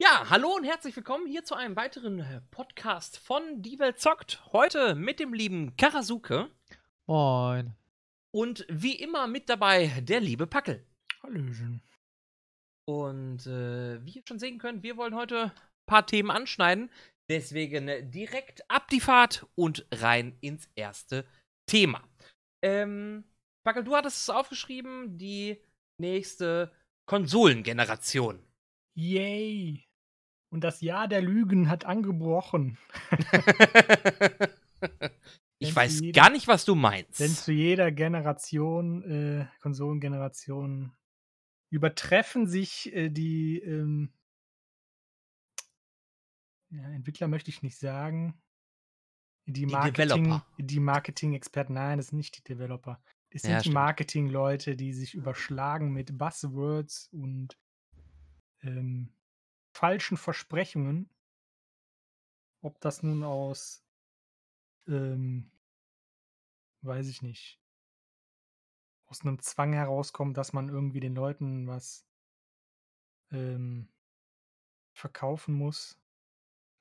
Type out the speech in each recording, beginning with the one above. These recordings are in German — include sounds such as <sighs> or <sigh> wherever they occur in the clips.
Ja, hallo und herzlich willkommen hier zu einem weiteren äh, Podcast von Die Welt zockt. Heute mit dem lieben Karasuke. Moin. Und wie immer mit dabei der liebe Packel. Hallöchen. Und äh, wie ihr schon sehen könnt, wir wollen heute ein paar Themen anschneiden. Deswegen äh, direkt ab die Fahrt und rein ins erste Thema. Ähm, Packel, du hattest es aufgeschrieben, die nächste Konsolengeneration. Yay. Und das Jahr der Lügen hat angebrochen. <laughs> ich weiß jeder- gar nicht, was du meinst. Denn zu jeder Generation, äh, Konsolengeneration, übertreffen sich äh, die ähm, ja, Entwickler, möchte ich nicht sagen. Die Marketing, Developer. die Marketing-Experten, nein, das sind nicht die Developer. Das sind Ja, die stimmt. Marketing-Leute, die sich überschlagen mit Buzzwords und ähm, falschen Versprechungen. Ob das nun aus, ähm, weiß ich nicht, aus einem Zwang herauskommt, dass man irgendwie den Leuten was ähm, verkaufen muss,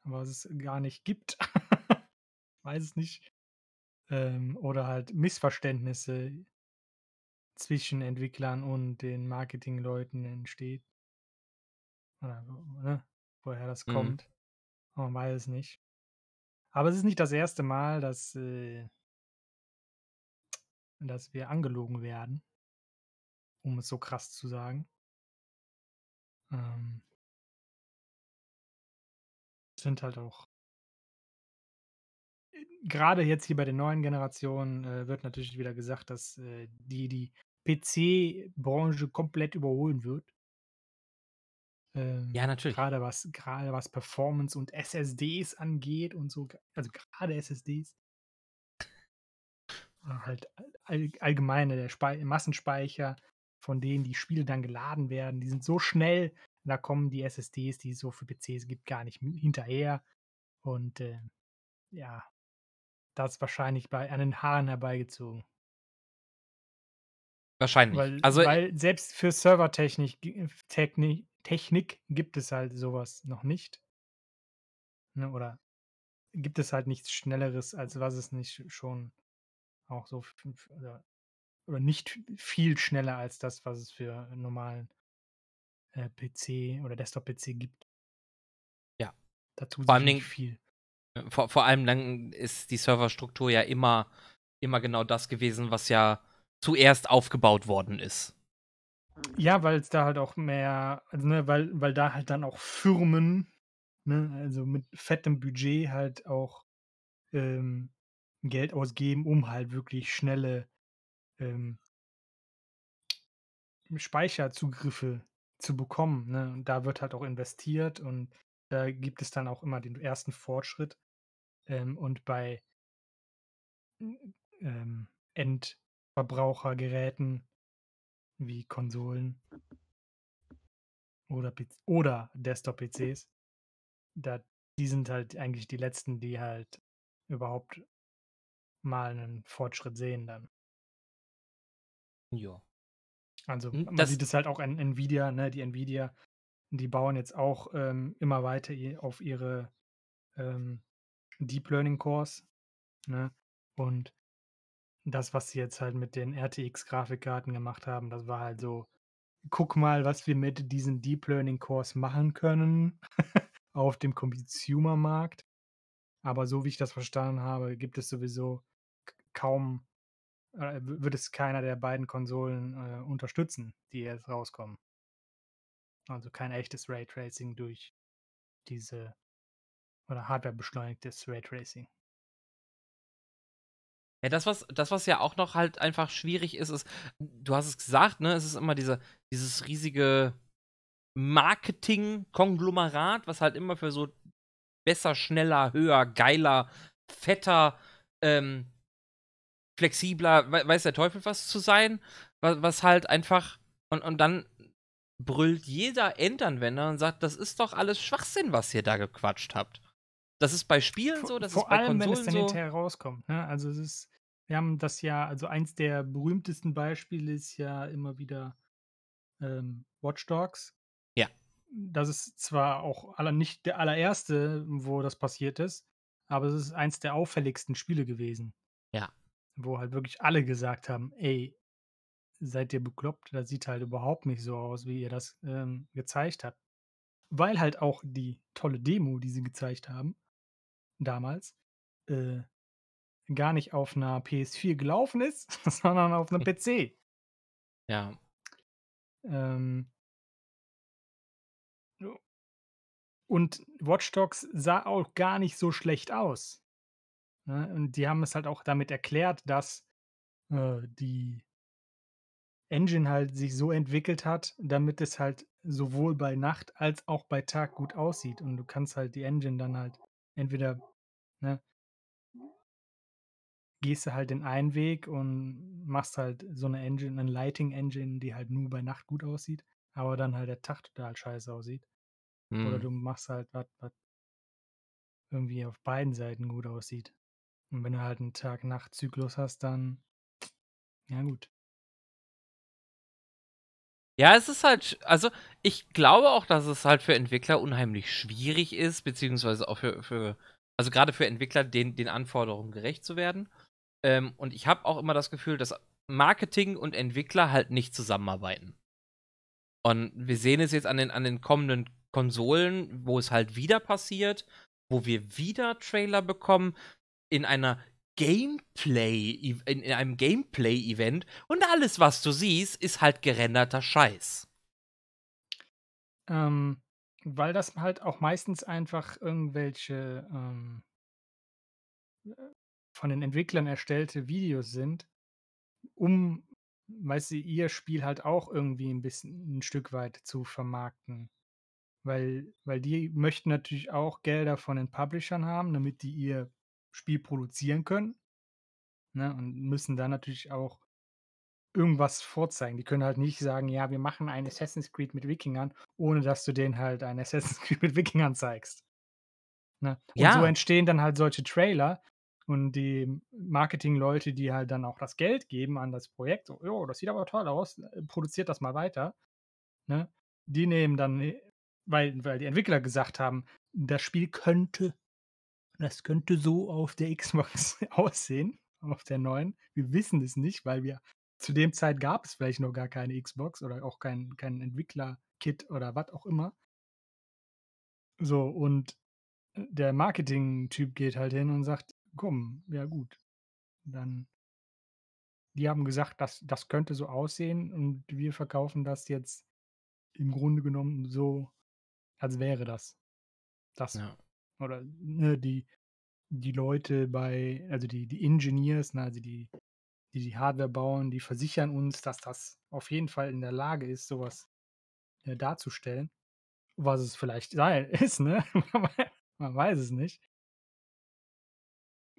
was es gar nicht gibt. <laughs> weiß es nicht. Ähm, oder halt Missverständnisse zwischen Entwicklern und den Marketingleuten entsteht. Oder, ne? woher das Mhm. kommt. Man weiß es nicht. Aber es ist nicht das erste Mal, dass, äh, dass wir angelogen werden, um es so krass zu sagen. Ähm, sind halt auch. Gerade jetzt hier bei den neuen Generationen äh, wird natürlich wieder gesagt, dass äh, die die PC-Branche komplett überholen wird. Ähm, Ja, natürlich. Gerade was, gerade was Performance und SSDs angeht und so, also gerade SSDs. Oder halt all, allgemeine der Spei Massenspeicher, von denen die Spiele dann geladen werden, die sind so schnell, da kommen die SSDs, die es so für PCs gibt, gar nicht hinterher. Und äh, ja, das ist wahrscheinlich bei an den Haaren herbeigezogen. Wahrscheinlich. Weil, also, weil selbst für Servertechnik gi- Technik, Technik gibt es halt sowas noch nicht. Ne, oder gibt es halt nichts Schnelleres, als was es nicht schon auch so oder, oder nicht viel schneller als das, was es für einen normalen äh, PC oder Desktop-PC gibt. Ja. Da tut Vor Dingen- viel. vor, vor allem dann ist die Serverstruktur ja immer, immer genau das gewesen, was ja zuerst aufgebaut worden ist. Ja, weil es da halt auch mehr, also ne, weil, weil da halt dann auch Firmen, ne, also mit fettem Budget halt auch ähm, Geld ausgeben, um halt wirklich schnelle ähm, Speicherzugriffe zu bekommen. Ne? Und da wird halt auch investiert und da gibt es dann auch immer den ersten Fortschritt. Ähm, und bei ähm, Endverbrauchergeräten wie Konsolen oder, PC oder Desktop-PCs, da, die sind halt eigentlich die letzten, die halt überhaupt mal einen Fortschritt sehen dann. Ja. Also Hm, man das- sieht es halt auch an Nvidia, ne? Die Nvidia, die bauen jetzt auch ähm, immer weiter auf ihre ähm, Deep Learning Cores, ne? Und das, was sie jetzt halt mit den RTX-Grafikkarten gemacht haben, das war halt so, guck mal, was wir mit diesen Deep Learning Cores machen können <laughs> auf dem Consumer-Markt. Aber so wie ich das verstanden habe, gibt es sowieso kaum, äh, wird es keiner der beiden Konsolen äh, unterstützen, die jetzt rauskommen. Also kein echtes Raytracing durch diese oder hardwarebeschleunigtes Raytracing. Ja, das was, das, was ja auch noch halt einfach schwierig ist, ist, du hast es gesagt, ne, es ist immer diese, dieses riesige Marketing-Konglomerat, was halt immer für so besser, schneller, höher, geiler, fetter, ähm, flexibler, we weiß der Teufel was zu sein, was, was halt einfach, und, und dann brüllt jeder Endanwender und sagt, das ist doch alles Schwachsinn, was ihr da gequatscht habt. Das ist bei Spielen so, das Vor ist bei allem, wenn es Konsolen dann so. hinterher rauskommt. Ne? Also es ist, wir haben das ja, also eins der berühmtesten Beispiele ist ja immer wieder ähm, Watch Dogs. Ja. das ist zwar auch aller nicht der allererste, wo das passiert ist, aber es ist eins der auffälligsten Spiele gewesen. Ja. Wo halt wirklich alle gesagt haben: „Ey, seid ihr bekloppt? Das sieht halt überhaupt nicht so aus, wie ihr das, ähm, gezeigt habt.“ Weil halt auch die tolle Demo, die sie gezeigt haben damals, äh, gar nicht auf 'ner PS4 gelaufen ist, <laughs> sondern auf 'nem PC. Ja. Ähm. Und Watch Dogs sah auch gar nicht so schlecht aus, ne? Und die haben es halt auch damit erklärt, dass, äh, die Engine halt sich so entwickelt hat, damit es halt sowohl bei Nacht als auch bei Tag gut aussieht. Und du kannst halt die Engine dann halt entweder, ne gehst du halt den einen Weg und machst halt so 'ne Engine 'ne Lighting Engine, die halt nur bei Nacht gut aussieht, aber dann halt der Tag total scheiße aussieht. Oder Mhm. du machst halt was was irgendwie auf beiden Seiten gut aussieht. Und wenn du halt 'n Tag-Nacht-Zyklus hast, dann ja gut. Ja, es ist halt also, ich glaube auch, dass es halt für Entwickler unheimlich schwierig ist, beziehungsweise auch für für also, grade für Entwickler, den den Anforderungen gerecht zu werden. Ähm, und ich habe auch immer das Gefühl, dass Marketing und Entwickler halt nicht zusammenarbeiten. Und wir sehen es jetzt an den an den kommenden Konsolen, wo es halt wieder passiert, wo wir wieder Trailer bekommen in einer Gameplay-Ev in in einem Gameplay-Event und alles, was du siehst, ist halt gerenderter Scheiß. Ähm, weil das halt auch meistens einfach irgendwelche, ähm äh, von den Entwicklern erstellte Videos sind, um, weißt du, ihr Spiel halt auch irgendwie 'n bisschen 'n Stück weit zu vermarkten. Weil weil die möchten natürlich auch Gelder von den Publishern haben, damit die ihr Spiel produzieren können, ne, und müssen dann natürlich auch irgendwas vorzeigen. Die können halt nicht sagen: „Ja, wir machen ein Assassin's Creed mit Wikingern“, ohne dass du denen halt ein Assassin's <laughs> Creed mit Wikingern zeigst. Ne? Und so Ja. entstehen dann halt solche Trailer und die Marketingleute, die halt dann auch das Geld geben an das Projekt, so: „Jo, das sieht aber toll aus, äh, produziert das mal weiter“, ne? Die nehmen dann, äh weil weil die Entwickler gesagt haben: „Das Spiel könnte das könnte so auf der Xbox <laughs> aussehen, auf der neuen. Wir wissen es nicht, weil wir zu dem Zeit gab es vielleicht noch gar keine Xbox oder auch kein kein Entwickler-Kit oder was auch immer.“ So, und, äh, der Marketingtyp geht halt hin und sagt: „Komm, ja gut, dann“ „die haben gesagt, das das könnte so aussehen und wir verkaufen das jetzt im Grunde genommen so, als wäre das das.“ Ja. Oder, ne, die die Leute bei also, die die Engineers, ne, also, die die die Hardware bauen, die versichern uns, dass das auf jeden Fall in der Lage ist, so was, äh, darzustellen, was es vielleicht sei <laughs> ist, ne? Man wei man weiß es nicht.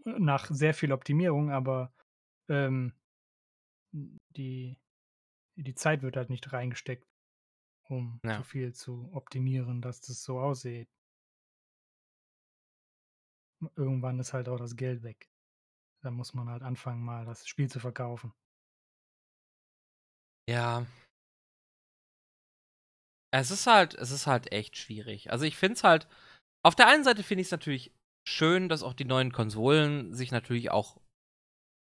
Äh, nach sehr viel Optimierung, aber, ähm hm, die die Zeit wird halt nicht reingesteckt, um so Ja. viel zu optimieren, dass das so aussieht. Irgendwann ist halt auch das Geld weg. Dann muss man halt anfangen, mal das Spiel zu verkaufen. Ja. Es ist halt es ist halt echt schwierig. Also, ich finde es halt auf der einen Seite finde ich's natürlich schön, dass auch die neuen Konsolen sich natürlich auch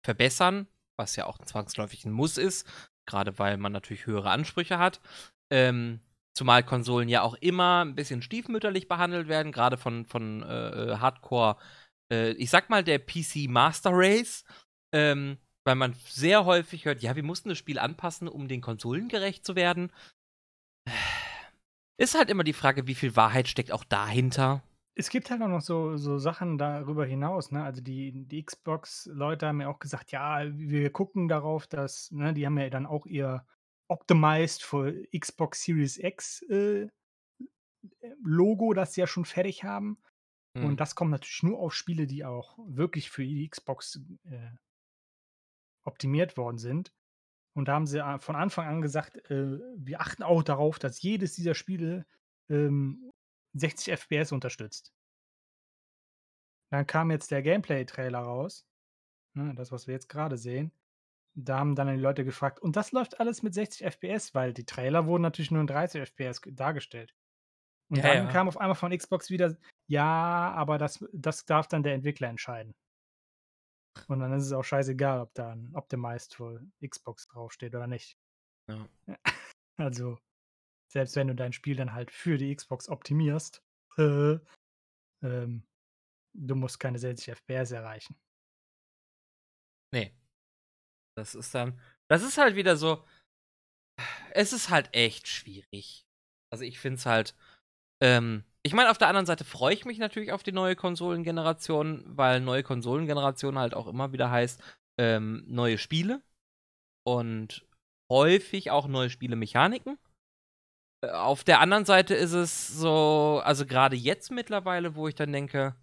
verbessern, was ja auch zwangsläufig 'n Muss ist, grade weil man natürlich höhere Ansprüche hat. Ähm, zumal Konsolen ja auch immer 'n bisschen stiefmütterlich behandelt werden, grade von von, äh, äh, Hardcore äh, ich sage mal, der PC Master Race, ähm, weil man sehr häufig hört: „Ja, wir mussten das Spiel anpassen, um den Konsolen gerecht zu werden.“ <sighs> Ist halt immer die Frage, wie viel Wahrheit steckt auch dahinter? Es gibt halt auch noch so so Sachen darüber hinaus, ne? Also, die die Xbox-Leute haben ja auch gesagt: „Ja, wir gucken darauf, dass“ ne, die haben ja dann auch ihr optimized for Xbox Series X, äh, äh, Logo, das sie ja schon fertig haben. Und Mhm. das kommt natürlich nur auf Spiele, die auch wirklich für die Xbox, äh optimiert worden sind. Und da haben sie a von Anfang an gesagt: „Äh, wir achten auch darauf, dass jedes dieser Spiele, ähm, 60 FPS unterstützt.“ Dann kam jetzt der Gameplay-Trailer raus, ne, das, was wir jetzt grade sehen. Da haben dann die Leute gefragt: „Und das läuft alles mit 60 FPS?“ Weil die Trailer wurden natürlich nur in 30 FPS dargestellt. Und Ja, dann ja. kam auf einmal von Xbox wieder: „Ja, aber das das darf dann der Entwickler entscheiden.“ Und dann ist es auch scheißegal, ob da 'n Optimized für Xbox draufsteht oder nicht. Ja. <laughs> Also, selbst wenn du dein Spiel dann halt für die Xbox optimierst, äh, <laughs> ähm, du musst keine 60 FPS erreichen. Ne. Das ist dann das ist halt wieder so es ist halt echt schwierig. Also, ich finde es halt ähm, ich meine, auf der anderen Seite freue ich mich natürlich auf die neue Konsolengeneration, weil neue Konsolengeneration halt auch immer wieder heißt, ähm, neue Spiele und häufig auch neue Spielemechaniken. Äh, auf der anderen Seite ist es so also, grade jetzt mittlerweile, wo ich dann denke: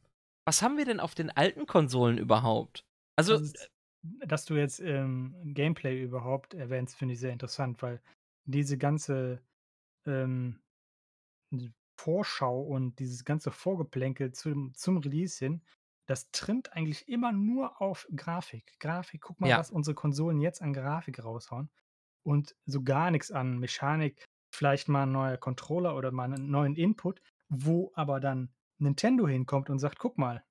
„Was haben wir denn auf den alten Konsolen überhaupt?“ Also, ist dass du jetzt, ähm, Gameplay überhaupt erwähnst, finde ich sehr interessant, weil diese ganze, ähm, Vorschau und dieses ganze Vorgeplänkel zum zum Release hin, das trimmt eigentlich immer nur auf Grafik. Grafik, guck mal, Ja. was unsere Konsolen jetzt an Grafik raushauen und so gar nix an Mechanik. Vielleicht mal 'n neuer Controller oder mal 'nen neuen Input, wo aber dann Nintendo hinkommt und sagt: „Guck mal“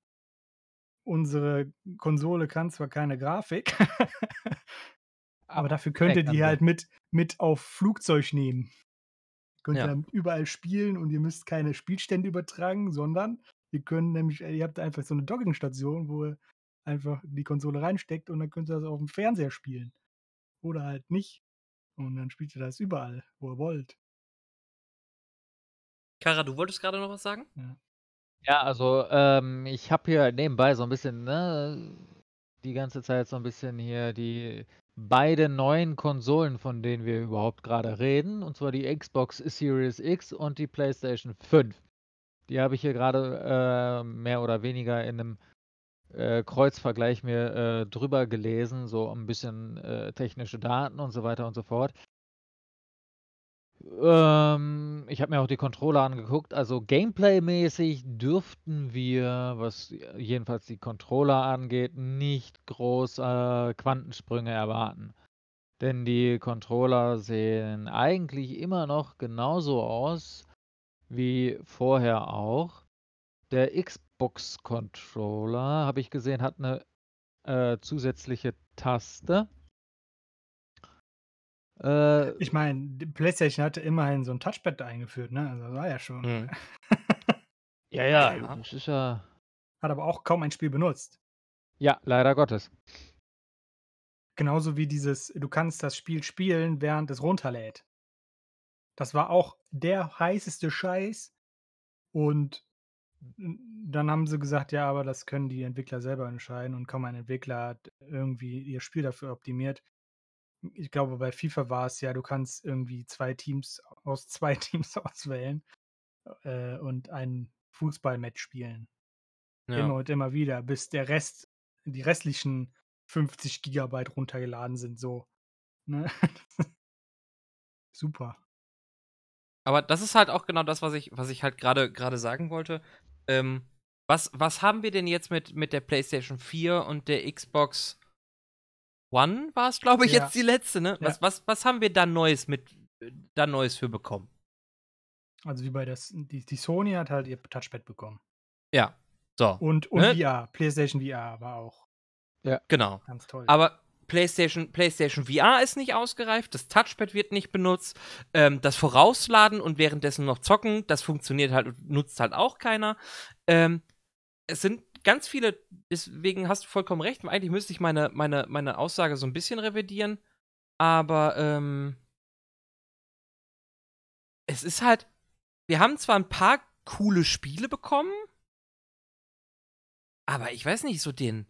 „unsere Konsole kann zwar keine Grafik, <laughs> aber Aber dafür könnt ihr die halt mit mit auf Flugzeug nehmen. Könnt ihr Ja. damit überall spielen und ihr müsst keine Spielstände übertragen, sondern ihr könnt nämlich äh, ihr habt einfach so 'ne Dockingstation, wo ihr einfach die Konsole reinsteckt und dann könnt ihr das aufm Fernseher spielen oder halt nicht. Und dann spielt ihr das überall, wo ihr wollt.“ Karra, du wolltest grade noch was sagen? Ja. Ja, also, ähm, ich habe hier nebenbei so 'n bisschen, ne, die ganze Zeit so 'n bisschen hier die beiden neuen Konsolen, von denen wir überhaupt grade reden, und zwar die Xbox Series X und die PlayStation 5. Die habe ich hier grade, äh, mehr oder weniger in 'nem, äh, Kreuzvergleich mir, äh, drüber gelesen, so 'n bisschen, äh, technische Daten und so weiter und so fort. Ähm, ich habe mir auch die Controller angeguckt. Also, gameplaymäßig dürften wir, was jedenfalls die Controller angeht, nicht groß, äh, Quantensprünge erwarten. Denn die Controller sehen eigentlich immer noch genauso aus wie vorher auch. Der Xbox-Controller, habe ich gesehen, hat 'ne, äh, zusätzliche Taste. Äh Ich meine, PlayStation hatte immerhin so 'n Touchpad da eingeführt, ne? Also, war ja schon Mhm. <laughs> Ja, ja, Ja. das ist ja Hat aber auch kaum ein Spiel benutzt. Ja, leider Gottes. Genauso wie dieses du kannst das Spiel spielen, während es runterlädt. Das war auch der heißeste Scheiß und dann haben sie gesagt: „Ja, aber das können die Entwickler selber entscheiden und kaum ein Entwickler hat irgendwie ihr Spiel dafür optimiert.“ Ich glaube, bei FIFA war es ja, du kannst irgendwie 2 Teams aus 2 <laughs> Teams auswählen, äh, und ein Fußballmatch spielen. Immer Ja. und immer wieder, bis der Rest die restlichen 50 Gigabyte runtergeladen sind so, ne? <laughs> Super. Aber das ist halt auch genau das, was ich was ich halt grade sagen wollte. Ähm, was was haben wir denn jetzt mit mit der PlayStation 4 und der Xbox One war's, glaube ich, Ja. jetzt die letzte, ne? Ja. Was was was haben wir da Neues mit da Neues für bekommen? Also, wie bei das die die Sony hat halt ihr Touchpad bekommen. Ja, so, Und und ne? VR. PlayStation VR war auch Ja. Genau. ganz toll. Aber PlayStation PlayStation VR ist nicht ausgereift, das Touchpad wird nicht benutzt, ähm, das Vorausladen und währenddessen noch zocken, das funktioniert halt und nutzt halt auch keiner. Ähm, es sind ganz viele deswegen hast du vollkommen recht. Eigentlich müsste ich meine meine meine Aussage so 'n bisschen revidieren, aber, ähm es ist halt wir haben zwar 'n paar coole Spiele bekommen aber ich weiß nicht, so den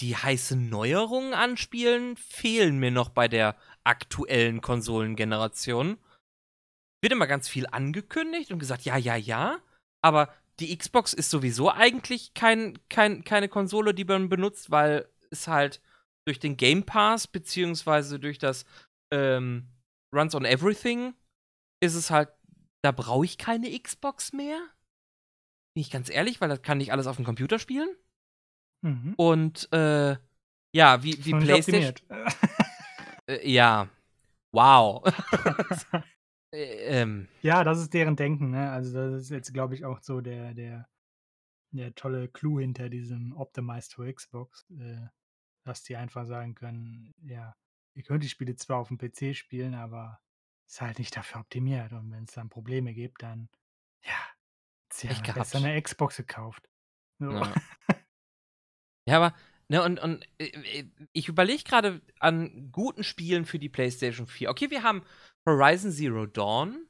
die heißen Neuerungen an Spielen fehlen mir noch bei der aktuellen Konsolengeneration. Wird immer ganz viel angekündigt und gesagt: „Ja, ja, ja“, aber die Xbox ist sowieso eigentlich kein kein keine Konsole, die man benutzt, weil es halt durch den Game Pass beziehungsweise durch das, ähm, Runs on Everything ist es halt da brauche ich keine Xbox mehr. Bin ich ganz ehrlich, weil das kann ich alles aufm Computer spielen. Mhm. Und, äh, ja, wie wie PlayStation äh, ja. Wow. <laughs> <laughs> Äh, ähm. Ja, das ist deren Denken, ne? Also, das ist jetzt, glaube ich, auch so der der der tolle Clou hinter diesem Optimized for Xbox, äh, dass die einfach sagen können: „Ja, ihr könnt die Spiele zwar auf'm PC spielen, aber ist halt nicht dafür optimiert und wenn's dann Probleme gibt, dann, ja, hättest Pech ja besser gehabt. 'ne Xbox gekauft.“ So. Ja. <laughs> Ja, aber ne, und und, äh, äh, ich überlege grade an guten Spielen für die PlayStation 4. Okay, wir haben Horizon Zero Dawn.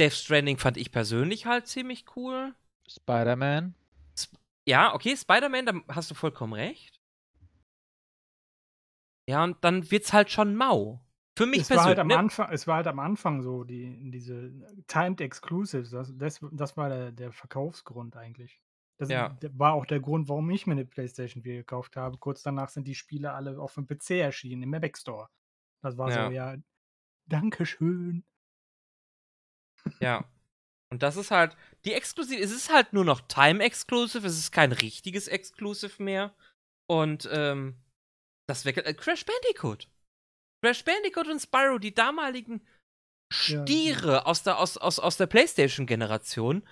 Death Stranding fand ich persönlich halt ziemlich cool. Spider-Man. Sp ja, okay, Spider-Man, da hast du vollkommen recht. Ja, und dann wird's halt schon mau. Für mich Es war halt am persönlich, ne? Anfang es war halt am Anfang so, die diese Timed Exclusives, das das das war der der Verkaufsgrund eigentlich. Das Ja. war auch der Grund, warum ich mir 'ne PlayStation 4 gekauft habe. Kurz danach sind die Spiele alle auf'm PC erschienen im Epic Store. Das war so: Ja. „Ja, danke schön.“ Ja. <laughs> Und das ist halt die Exklusi es ist halt nur noch Time Exclusive, es ist kein richtiges Exclusive mehr. Und, ähm, das wäre äh, Crash Bandicoot. Crash Bandicoot und Spyro, die damaligen Ja. Stiere aus der aus aus aus der PlayStation-Generation,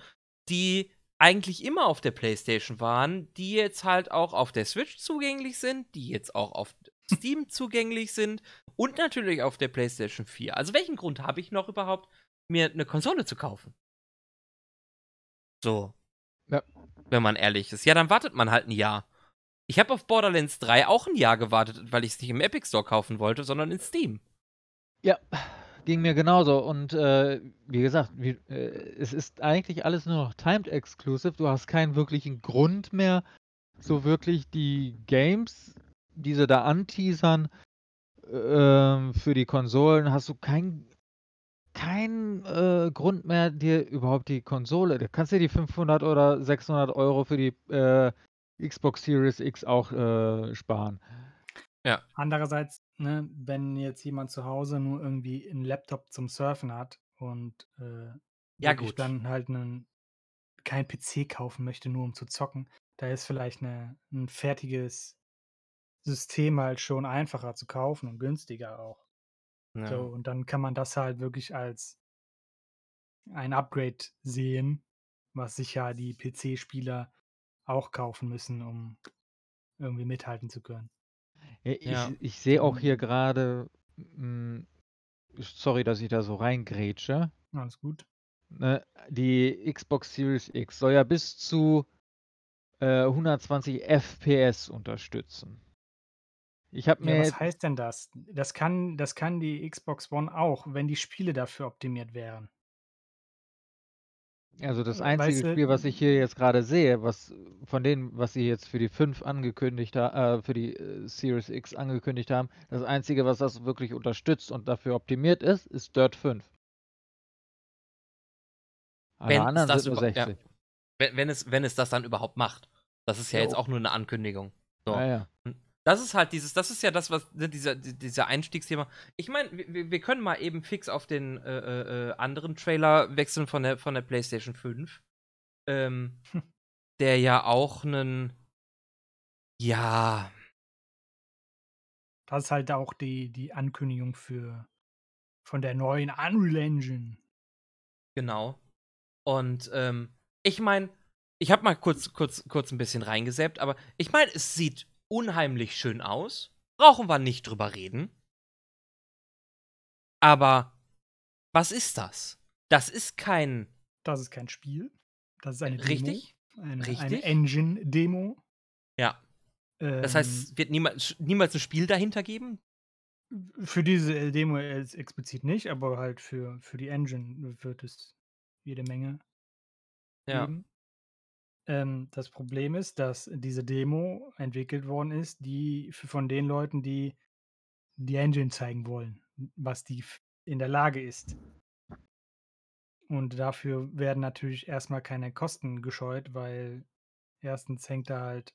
die eigentlich immer auf der PlayStation waren, die jetzt halt auch auf der Switch zugänglich sind, die jetzt auch auf Steam zugänglich sind und natürlich auf der PlayStation 4. Also, welchen Grund habe ich noch überhaupt, mir 'ne Konsole zu kaufen? So. Ja. Wenn man ehrlich ist. Ja, dann wartet man halt 'n Jahr. Ich habe auf Borderlands 3 auch 'n Jahr gewartet, weil ich's nicht im Epic Store kaufen wollte, sondern in Steam. Ja, ging mir genauso und, äh, wie gesagt, wie äh, es ist eigentlich alles nur noch Timed Exclusive. Du hast keinen wirklichen Grund mehr, so wirklich die Games, die sie da anteasern, ähm, für die Konsolen hast du keinen keinen, äh, Grund mehr, dir überhaupt die Konsole du kannst dir die 500 oder 600 € für die, äh, Xbox Series X auch, äh, sparen. Ja. Andererseits, ne, wenn jetzt jemand zu Hause nur irgendwie 'n Laptop zum Surfen hat und, äh, Ja, gut. dann halt 'nen kein PC kaufen möchte, nur um zu zocken, da ist vielleicht 'ne 'n fertiges System halt schon einfacher zu kaufen und günstiger auch. So, Ja. und dann kann man das halt wirklich als ein Upgrade sehen, was sich ja die PC-Spieler auch kaufen müssen, um irgendwie mithalten zu können. Ja, Ja. ich ich sehe auch hier grade, hm sorry, dass ich da so reingrätsche. Alles gut. Ne, die Xbox Series X soll ja bis zu, äh, 120 FPS unterstützen. Ich habe Ja, mir was jetzt heißt denn das? Das kann das kann die Xbox One auch, wenn die Spiele dafür optimiert wären. Also, das Äh, einzige weißt Spiel, was ich hier du jetzt grade sehe, was von denen, was sie jetzt für die 5 angekündigt ha äh, für die, äh, Series X angekündigt haben das Einzige, was das wirklich unterstützt und dafür optimiert ist, ist Dirt 5. Alle Wenn es anderen das sind nur über ja. 60. We wenn es wenn es das dann überhaupt macht. Das ist ja jetzt Jo. auch nur 'ne Ankündigung. So. Ja, ja. Das ist halt dieses das ist ja das, was ne, dieser di dieser Einstiegsthema ich meine, wir wir können mal eben fix auf den, äh, äh, äh, anderen Trailer wechseln von der von der PlayStation 5. Ähm, der ja auch 'nen ja Das ist halt auch die die Ankündigung für von der neuen Unreal Engine. Genau. Und, ähm, ich meine, ich habe mal kurz kurz kurz 'n bisschen reingesäppt, aber ich meine, es sieht unheimlich schön aus. Brauchen wir nicht drüber reden. Aber was ist das? Das ist kein Das ist kein Spiel. Das ist eine Demo. Richtig, Eine eine. Engine-Demo. Ja. Das heißt, Ähm es wird niemals niemals 'n Spiel dahinter geben? Für diese, Demo jetzt explizit nicht, aber halt für für die Engine wird es jede Menge Ja. geben. Ähm, das Problem ist, dass diese Demo entwickelt worden ist, die von den Leuten, die die Engine zeigen wollen, was die in der Lage ist. Und dafür werden natürlich erst mal keine Kosten gescheut, weil 1. hängt da halt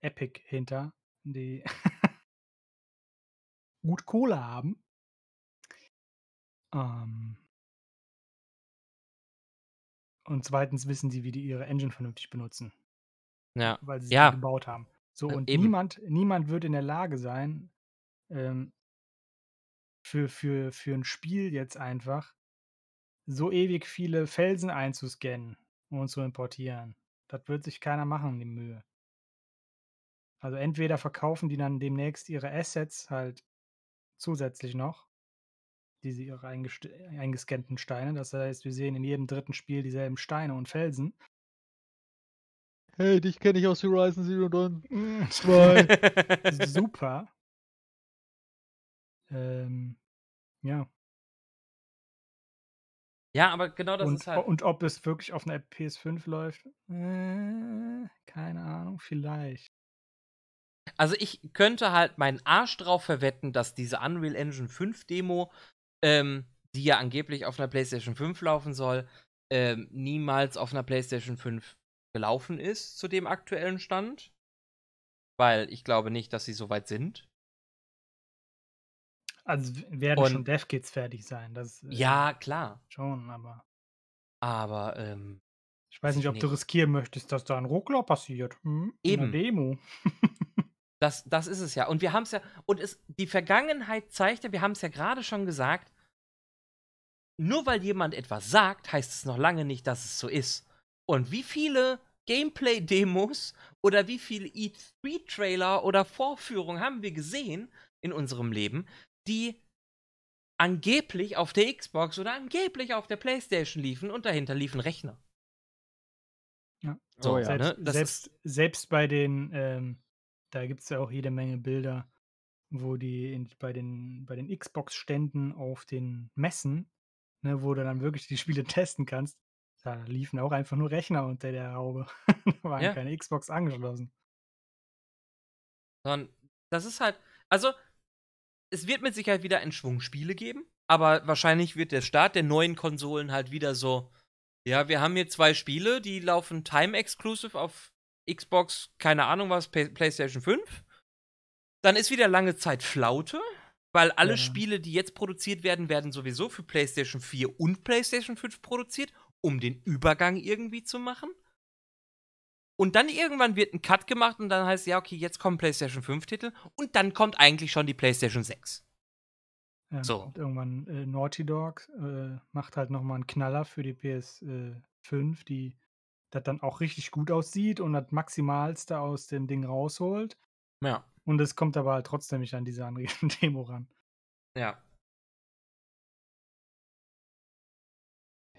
Epic hinter, die <laughs> gut Kohle haben. Ähm und 2. wissen die, wie die ihre Engine vernünftig benutzen. Ja. Weil sie sie Ja. gebaut haben. So, Äh, und eben. niemand niemand wird in der Lage sein, ähm für für für 'n Spiel jetzt einfach so ewig viele Felsen einzuscannen und zu importieren. Das wird sich keiner machen, die Mühe. Also, entweder verkaufen die dann demnächst ihre Assets halt zusätzlich noch diese ihre eingescannten Steine. Das heißt, wir sehen in jedem dritten Spiel dieselben Steine und Felsen. Hey, dich kenne ich aus Horizon Zero Dawn Hm, 2. <laughs> super. Ähm, ja. Ja, aber genau das Und ist halt und ob es wirklich auf 'ner PS5 läuft? Äh, keine Ahnung, vielleicht. Also, ich könnte halt meinen Arsch drauf verwetten, dass diese Unreal Engine 5 Demo, ähm, die ja angeblich auf 'ner PlayStation 5 laufen soll, ähm, niemals auf 'ner PlayStation 5 gelaufen ist zu dem aktuellen Stand. Weil ich glaube nicht, dass sie so weit sind. Also, werden schon Und Dev-Kits fertig sein, das, äh, Ja, klar. schon, aber Aber, ähm, ich weiß nicht, ich ob du nicht. riskieren möchtest, dass da 'n Ruckler passiert, hm, in 'ner Eben. Demo. <laughs> Das das ist es ja. Und wir haben's ja und es die Vergangenheit zeigt ja wir haben's ja grade schon gesagt nur weil jemand etwas sagt, heißt es noch lange nicht, dass es so ist. Und wie viele Gameplay-Demos oder wie viele E3-Trailer oder Vorführungen haben wir gesehen in unserem Leben, die angeblich auf der Xbox oder angeblich auf der PlayStation liefen und dahinter liefen Rechner. Ja. So, Oh ja. Selbst ne? Das selbst ist selbst bei den, ähm da gibt's ja auch jede Menge Bilder, wo die in bei den bei den Xbox-Ständen auf den Messen, ne, wo du dann wirklich die Spiele <laughs> testen kannst, da liefen auch einfach nur Rechner unter der Haube. <laughs> Da waren Ja. keine Xbox angeschlossen. Sondern das ist halt also, es wird mit Sicherheit wieder einen Schwung Spiele geben, aber wahrscheinlich wird der Start der neuen Konsolen halt wieder so: „Ja, wir haben hier 2 Spiele, die laufen time exclusive auf Xbox, keine Ahnung was, Play PlayStation 5.“ Dann ist wieder lange Zeit Flaute, weil alle Ja. Spiele, die jetzt produziert werden, werden sowieso für PlayStation 4 und PlayStation 5 produziert, um den Übergang irgendwie zu machen. Und dann irgendwann wird 'n Cut gemacht und dann heißt: „Ja, okay, jetzt kommen PlayStation 5 Titel“ und dann kommt eigentlich schon die PlayStation 6. Ja, So. und irgendwann, äh, Naughty Dog, äh, macht halt noch mal 'n Knaller für die PS äh, 5, die das dann auch richtig gut aussieht und das Maximalste aus dem Ding rausholt. Ja. Und es kommt aber halt trotzdem nicht an diese Unreal <laughs> Demo ran. Ja.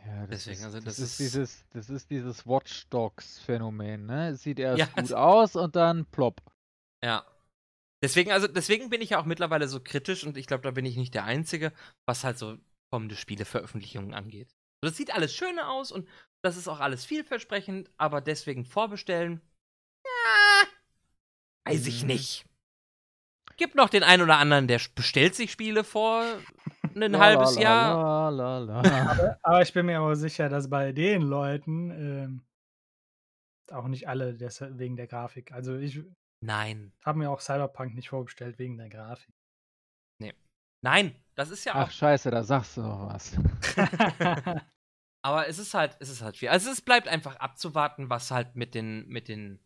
Ja, das Deswegen, ist also, das das ist ist dieses das ist dieses Watch Dogs Phänomen, ne? Es sieht <laughs> erst Ja, gut aus und dann plopp. Ja. Deswegen also, deswegen bin ich ja auch mittlerweile so kritisch und ich glaube, da bin ich nicht der Einzige, was halt so kommende Spieleveröffentlichungen angeht. Das sieht alles schöne aus und das ist auch alles vielversprechend, aber deswegen vorbestellen, ja, weiß ich Mhm. nicht. Gibt noch den einen oder anderen, der bestellt sich Spiele vor <laughs> La, halbes Jahr. Aber aber ich bin mir auch sicher, dass bei den Leuten, ähm auch nicht alle wegen der Grafik. Also, ich Nein. habe mir auch Cyberpunk nicht vorbestellt wegen der Grafik. Ne. Nein, das ist ja Ach auch scheiße, da sagst du noch was. <laughs> Aber es ist halt es ist halt viel. Also, es bleibt einfach abzuwarten, was halt mit den mit den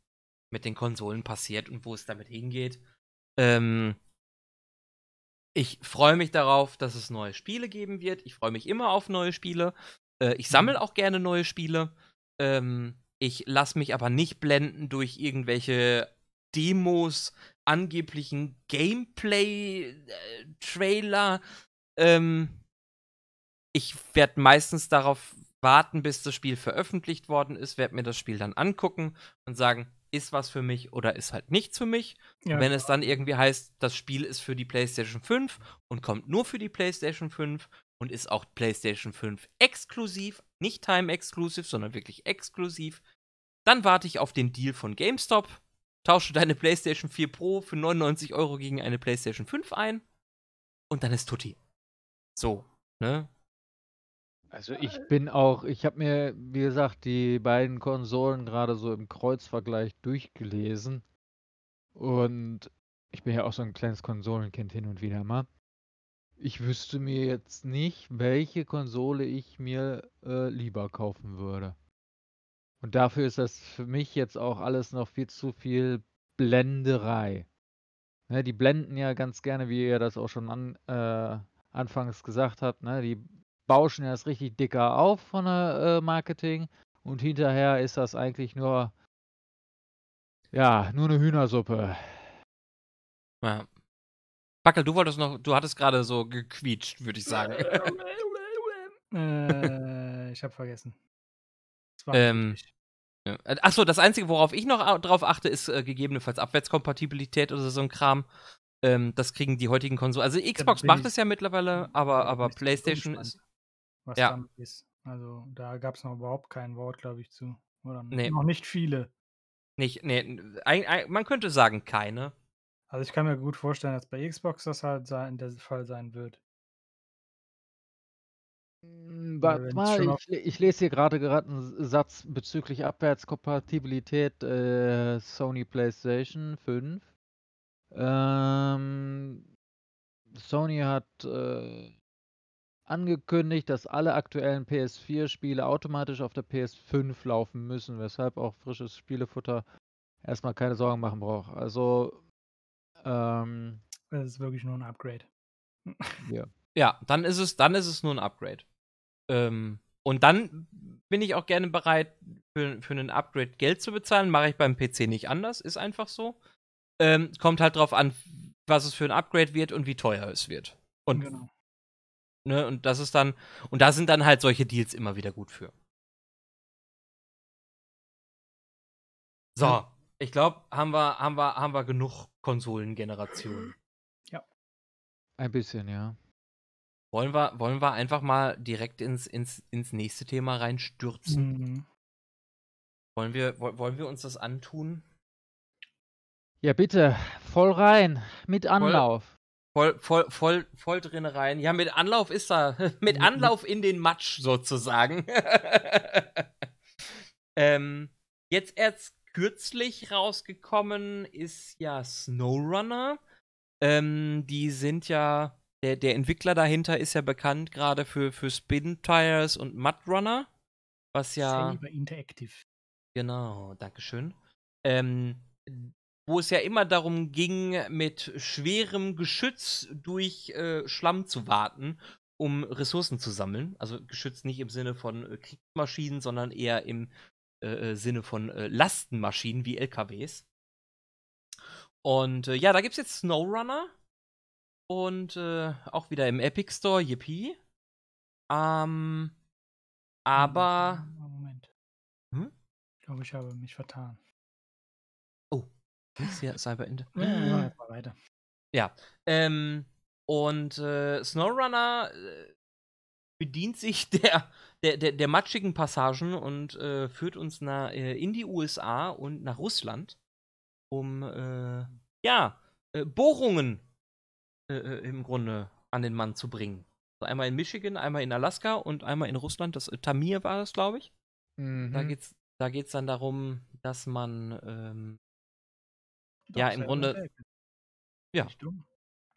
mit den Konsolen passiert und wo es damit hingeht. Ähm ich freue mich darauf, dass es neue Spiele geben wird. Ich freue mich immer auf neue Spiele. Äh, ich sammle Mhm. auch gerne neue Spiele. Ähm, ich lasse mich aber nicht blenden durch irgendwelche Demos, angeblichen Gameplay, äh, Trailer. Ähm ich werde meistens darauf warten, bis das Spiel veröffentlicht worden ist, werde mir das Spiel dann angucken und sagen: „Ist was für mich oder ist halt nichts für mich.“ Ja, wenn es dann irgendwie heißt, das Spiel ist für die PlayStation 5 und kommt nur für die PlayStation 5 und ist auch PlayStation 5 exklusiv, nicht time exclusive, sondern wirklich exklusiv, dann warte ich auf den Deal von GameStop, tausche deine PlayStation 4 Pro für 99 € gegen eine PlayStation 5 ein und dann ist tutti. So, ne? Also, ich bin auch ich habe mir, wie gesagt, die beiden Konsolen grade so im Kreuzvergleich durchgelesen. Und ich bin ja auch so 'n kleines Konsolenkind hin und wieder mal. Ich wüsste mir jetzt nicht, welche Konsole ich mir, äh, lieber kaufen würde. Und dafür ist das für mich jetzt auch alles noch viel zu viel Blenderei. Ne, die blenden ja ganz gerne, wie ihr das auch schon an äh, anfangs gesagt habe, ne, die bauschen erst richtig dicker auf von der äh, Marketing und hinterher ist das eigentlich nur ja, nur 'ne Hühnersuppe. Ja. Backel, du wolltest noch du hattest gerade so gequietscht, würde ich sagen. <laughs> Äh, ich habe vergessen. Ähm, ja. Äh, ach so, das Einzige, worauf ich noch drauf achte, ist, äh, gegebenenfalls Abwärtskompatibilität oder so 'n Kram. Ähm, das kriegen die heutigen Konsolen also, Xbox macht es ja mittlerweile, aber aber PlayStation ist was ja. damit ist. Also, da gab's noch überhaupt kein Wort, glaube ich, zu. Oder Ne. noch nicht viele. Nicht ne, n ei ei man könnte sagen, keine. Also, ich kann mir gut vorstellen, dass bei Xbox das halt sein der Fall sein wird. Hm, warte mal, ich ich lese hier grade grad 'n S Satz bezüglich Abwärtskompatibilität, äh, Sony PlayStation 5. Ähm, Sony hat, äh, angekündigt, dass alle aktuellen PS4-Spiele automatisch auf der PS5 laufen müssen, weshalb auch frisches Spielefutter erst mal keine Sorgen machen braucht. Also, ähm Das ist wirklich nur 'n Upgrade. Ja. Ja, dann ist es dann ist es nur 'n Upgrade. Ähm, und dann bin ich auch gerne bereit, für für 'nen Upgrade Geld zu bezahlen. Mache ich beim PC nicht anders, ist einfach so. Ähm, kommt halt drauf an, was es für 'n Upgrade wird und wie teuer es wird. Und Genau. Ne, und das ist dann und da sind dann halt solche Deals immer wieder gut für. So, Ja. ich glaube, haben wir haben wir haben wir genug Konsolengenerationen. Ja. Ein bisschen, ja. Wollen wir wollen wir einfach mal direkt ins ins ins nächste Thema reinstürzen? Mhm. Wollen wir woll wollen wir uns das antun? Ja, bitte, voll rein, mit Anlauf. voll voll voll voll drinne rein. Ja, mit Anlauf ist er <laughs> mit Anlauf in den Matsch sozusagen. <laughs> Ähm, jetzt erst kürzlich rausgekommen ist ja SnowRunner. Ähm, die sind ja der der Entwickler dahinter ist ja bekannt grade für für Spin Tires und MudRunner, was ja Saber Interactive. Genau, danke schön. Ähm, wo es ja immer darum ging, mit schwerem Geschütz durch, äh, Schlamm zu warten, um Ressourcen zu sammeln. Also, Geschütz nicht im Sinne von, äh, Kriegsmaschinen, sondern eher im, äh, äh, Sinne von, äh, Lastenmaschinen wie LKWs. Und, äh, ja, da gibt's jetzt SnowRunner und, auch wieder im Epic Store, yippie. Ähm, aber Moment, Moment. Hm? Ich glaube, ich habe mich vertan. Ja, jetzt mal weiter. Ja, ähm, und, äh, SnowRunner, äh, bedient sich <laughs> der der der der matschigen Passagen und, äh, führt uns na äh, in die USA und nach Russland, um, äh, ja, äh, Bohrungen, im Grunde an den Mann zu bringen. Einmal in Michigan, einmal in Alaska und einmal in Russland. Das Tamir war das, glaube ich. Da Mhm. geht's da geht's dann darum, dass man, ähm ja, im Grunde Interactive. ja. Nicht dumm.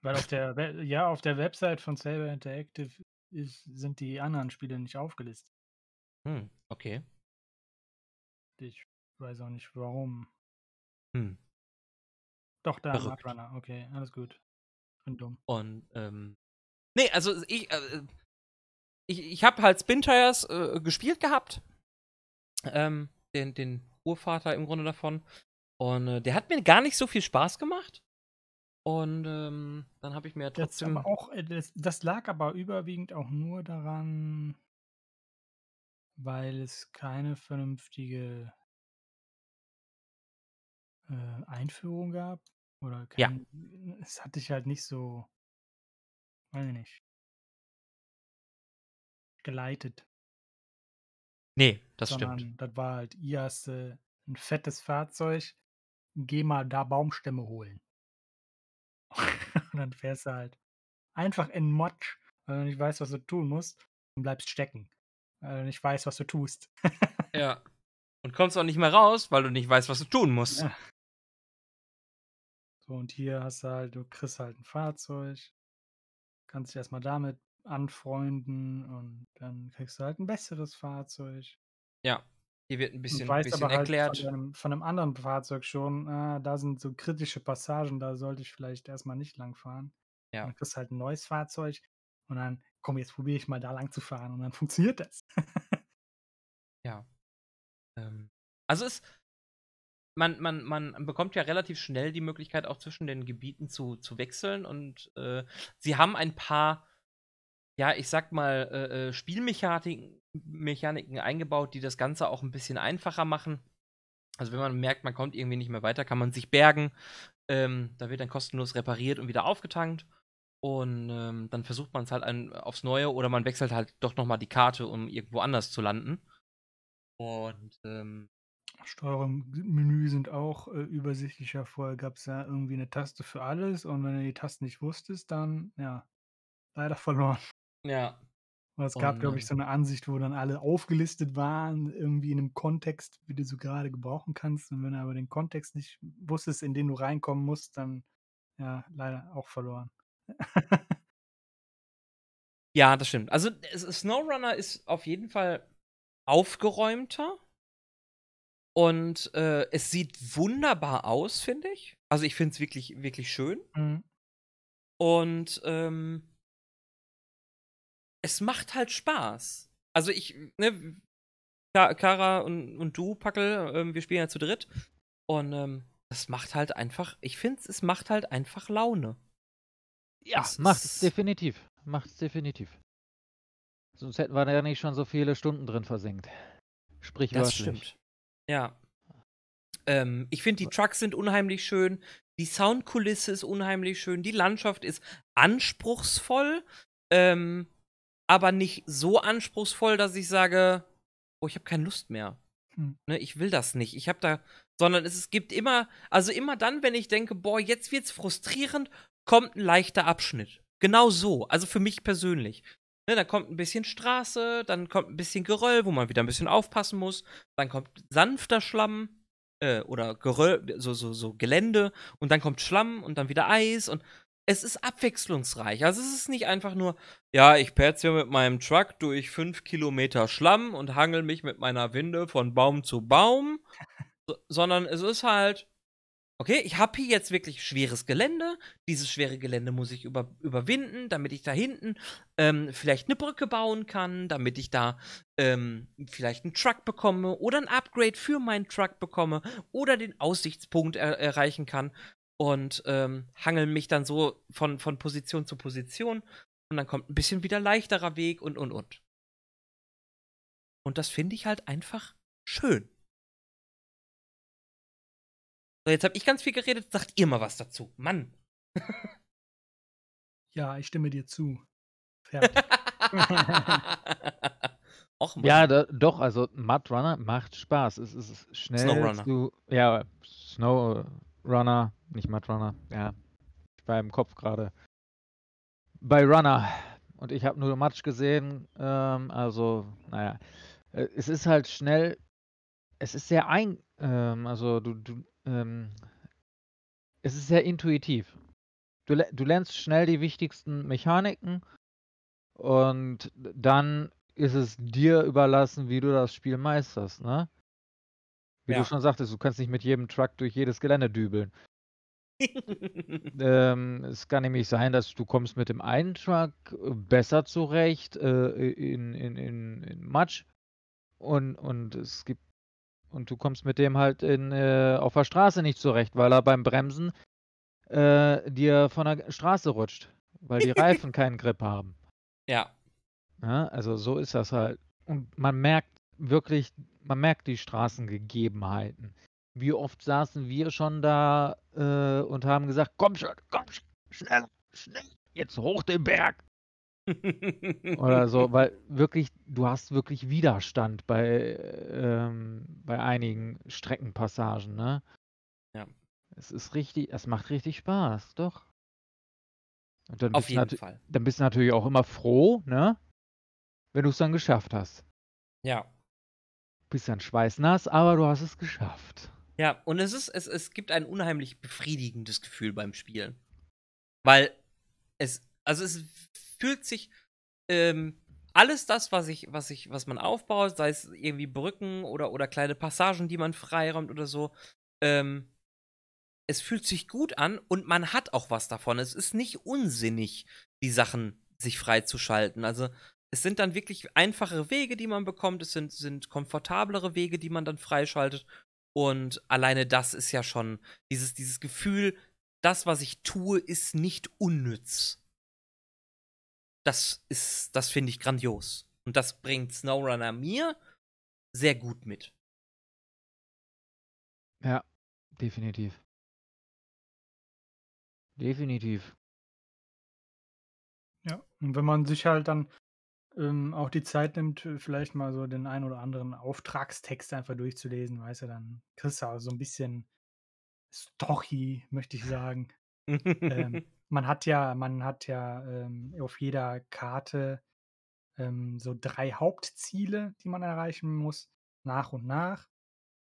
Weil auf der We ja, auf der Website von Saber Interactive ist sind die anderen Spiele nicht aufgelistet. Hm, okay. Ich weiß auch nicht, warum. Hm. Doch, da. MudRunner. Okay, alles gut. Bin dumm. Und, ähm ne, also ich, äh ich ich habe halt Spin Tires, äh, gespielt gehabt. Ähm, den den Urvater im Grunde davon. Und, äh, der hat mir gar nicht so viel Spaß gemacht. Und, ähm, dann habe ich mir Das trotzdem aber auch äh, das das lag aber überwiegend auch nur daran weil es keine vernünftige äh, Einführung gab oder Ja. kein es hat dich halt nicht so weiß ich nicht geleitet. Ne, das stimmt. Sondern das war halt, hier hast du 'n fettes Fahrzeug, geh mal da Baumstämme holen. Und dann fährst du halt einfach in 'n Matsch, weil du nicht weißt, was du tun musst und bleibst stecken, weil du nicht weißt, was du tust. Ja. Und kommst auch nicht mehr raus, weil du nicht weißt, was du tun musst. Ja. So, und hier hast du halt du kriegst halt 'n Fahrzeug, kannst dich erst mal damit anfreunden und dann kriegst du halt 'n besseres Fahrzeug. Ja, hier wird 'n Und bisschen weißt bisschen aber halt von erklärt. deinem von 'nem anderen Fahrzeug schon, ah, da sind so kritische Passagen, da sollte ich vielleicht erst mal nicht lang fahren. Ja. Dann kriegst halt 'n neues Fahrzeug Und dann, komm, jetzt probiere ich mal da lang zu fahren und dann funktioniert das. <laughs> Ja. Ähm, also es man man man bekommt ja relativ schnell die Möglichkeit, auch zwischen den Gebieten zu zu wechseln und, äh, sie haben ein paar, ja, ich sag mal, äh, äh, Spielmechaniken Mechaniken eingebaut, die das Ganze auch ein bisschen einfacher machen. Also, wenn man merkt, man kommt irgendwie nicht mehr weiter, kann man sich bergen. Ähm, da wird dann kostenlos repariert und wieder aufgetankt. Und, ähm, dann versucht man es halt ein aufs Neue oder man wechselt halt doch noch mal die Karte, um irgendwo anders zu landen. Und, ähm Steuerungsmenü sind auch, äh, übersichtlicher. Vorher gab's ja irgendwie 'ne Taste für alles und wenn du die Tasten nicht wusstest, dann, ja, leider verloren. Ja. Und es gab, glaube ich, so 'ne Ansicht, wo dann alle aufgelistet waren, irgendwie in 'nem Kontext, wie du sie gerade gebrauchen kannst. Und wenn du aber den Kontext nicht wusstest, in den du reinkommen musst, dann, ja, leider auch verloren. <laughs> Ja, das stimmt. Also, SnowRunner ist auf jeden Fall aufgeräumter. Und, äh, es sieht wunderbar aus, finde ich. Also, ich finde es wirklich wirklich schön. Mhm. Und, ähm es macht halt Spaß. Also, ich ne, Ka Kara und und du, Packel, ähm, wir spielen ja zu dritt. Und, ähm, das macht halt einfach ich finde, es macht halt einfach Laune. Ja, Das macht's ist definitiv. Macht's definitiv. Sonst hätten wir da ja nicht schon so viele Stunden drin versenkt. Das Sprichwörtlich. stimmt. Ja. Ähm, ich finde, die Trucks sind unheimlich schön. Die Soundkulisse ist unheimlich schön. Die Landschaft ist anspruchsvoll, ähm, aber nicht so anspruchsvoll, dass ich sage: „Oh, ich habe keine Lust mehr.“ Hm. Ne, ich will das nicht. Ich habe da sondern es es gibt immer also, immer dann, wenn ich denke: „Boah, jetzt wird's frustrierend“, kommt 'n leichter Abschnitt. Genau so, also, für mich persönlich. Ne, da kommt 'n bisschen Straße, dann kommt 'n bisschen Geröll, wo man wieder 'n bisschen aufpassen muss. Dann kommt sanfter Schlamm, äh, oder Geröll so so so Gelände und dann kommt Schlamm und dann wieder Eis und es ist abwechslungsreich. Also, es ist nicht einfach nur: „Ja, ich petze hier mit meinem Truck durch 5 Kilometer Schlamm und hangele mich mit meiner Winde von Baum zu Baum“, <laughs> so sondern es ist halt: „Okay, ich habe hier jetzt wirklich schweres Gelände. Dieses schwere Gelände muss ich über überwinden, damit ich da hinten, ähm, vielleicht 'ne Brücke bauen kann, damit ich da, ähm, vielleicht 'n Truck bekomme oder 'n Upgrade für meinen Truck bekomme oder den Aussichtspunkt er erreichen kann und, ähm, hangele mich dann so von von Position zu Position und dann kommt 'n bisschen wieder leichterer Weg und, und, und.“ Und das finde ich halt einfach schön. So, jetzt habe ich ganz viel geredet. Sagt ihr mal was dazu. Mann. <laughs> Ja, ich stimme dir zu. Fertig. <laughs> Och, Mann. Ja, da doch, also, Mud Runner macht Spaß. Es ist schnell SnowRunner. zu ja, SnowRunner, nicht Mud Runner. Ja, ich war im Kopf grade bei Runner und ich habe nur Matsch gesehen. Ähm, also, na ja. Äh, es ist halt schnell es ist sehr ein ähm, also, du du, ähm es ist sehr intuitiv. Du du lernst schnell die wichtigsten Mechaniken und dann ist es dir überlassen, wie du das Spiel meisterst, ne? Wie du Ja. schon sagtest, du kannst nicht mit jedem Truck durch jedes Gelände dübeln. <laughs> Ähm, es kann nämlich sein, dass du kommst mit dem einen Truck, äh, besser zurecht, äh, in in in in Matsch und und es gibt und du kommst mit dem halt in äh, auf der Straße nicht zurecht, weil er beim Bremsen, äh, dir von der Straße rutscht, weil die Reifen <laughs> keinen Grip haben. Ja. Ne, also, so ist das halt. Und man merkt wirklich man merkt die Straßengegebenheiten. Wie oft saßen wir schon da, äh, und haben gesagt: „Komm schon, komm sch schneller, schnell, jetzt hoch den Berg.“ <laughs> Oder so, weil wirklich du hast wirklich Widerstand bei ähm, bei einigen Streckenpassagen, ne? Ja. Es ist richtig es macht richtig Spaß, doch. Und dann Auf bist du jeden Fall. dann bist du natürlich auch immer froh, ne, wenn du's dann geschafft hast. Ja. Bist dann schweißnass, aber du hast es geschafft. Ja, und es ist es es gibt ein unheimlich befriedigendes Gefühl beim Spielen. Weil es also, es fühlt sich, ähm alles das, was ich was ich was man aufbaut, sei es irgendwie Brücken oder oder kleine Passagen, die man freiräumt oder so, ähm es fühlt sich gut an und man hat auch was davon. Es ist nicht unsinnig, die Sachen sich freizuschalten. Also es sind dann wirklich einfache Wege, die man bekommt. Es sind, sind komfortablere Wege, die man dann freischaltet. Und alleine das ist ja schon dieses, dieses Gefühl, das, was ich tue, ist nicht unnütz. Das ist, das finde ich grandios. Und das bringt SnowRunner mir sehr gut mit. Ja, definitiv. Definitiv. Ja, und wenn man sich halt dann ähm, auch die Zeit nimmt, äh, vielleicht mal so den ein oder anderen Auftragstext einfach durchzulesen, weißt du, dann kriegst du auch so ein bisschen Story, möchte ich sagen. ähm, <laughs> man hat ja, man hat ja ähm, auf jeder Karte ähm, so drei Hauptziele, die man erreichen muss, nach und nach.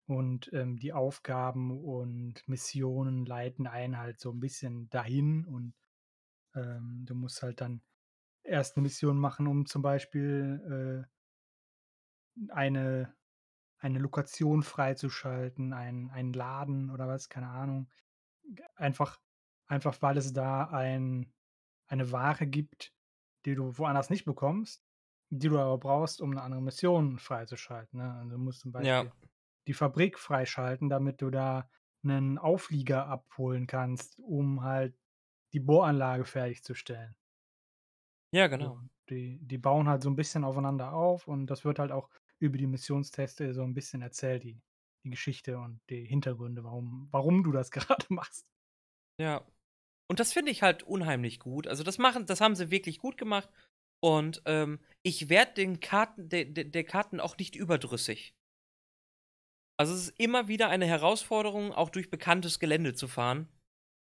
Und ähm, die Aufgaben und Missionen leiten einen halt so ein bisschen dahin und ähm, du musst halt dann erst eine Mission machen, um zum Beispiel äh, eine, eine Lokation freizuschalten, ein, einen Laden oder was, keine Ahnung. Einfach, einfach weil es da ein, eine Ware gibt, die du woanders nicht bekommst, die du aber brauchst, um eine andere Mission freizuschalten. Ne? Also du musst zum Beispiel Ja. die Fabrik freischalten, damit du da einen Auflieger abholen kannst, um halt die Bohranlage fertigzustellen. Ja, So, genau. die, die bauen halt so ein bisschen aufeinander auf und das wird halt auch über die Missionsteste so ein bisschen erzählt, die, die Geschichte und die Hintergründe, warum, warum du das <laughs> gerade machst. Ja. Und das finde ich halt unheimlich gut. Also das machen, das haben sie wirklich gut gemacht. Und ähm, ich werde den Karten, der, der, der Karten auch nicht überdrüssig. Also es ist immer wieder eine Herausforderung, auch durch bekanntes Gelände zu fahren.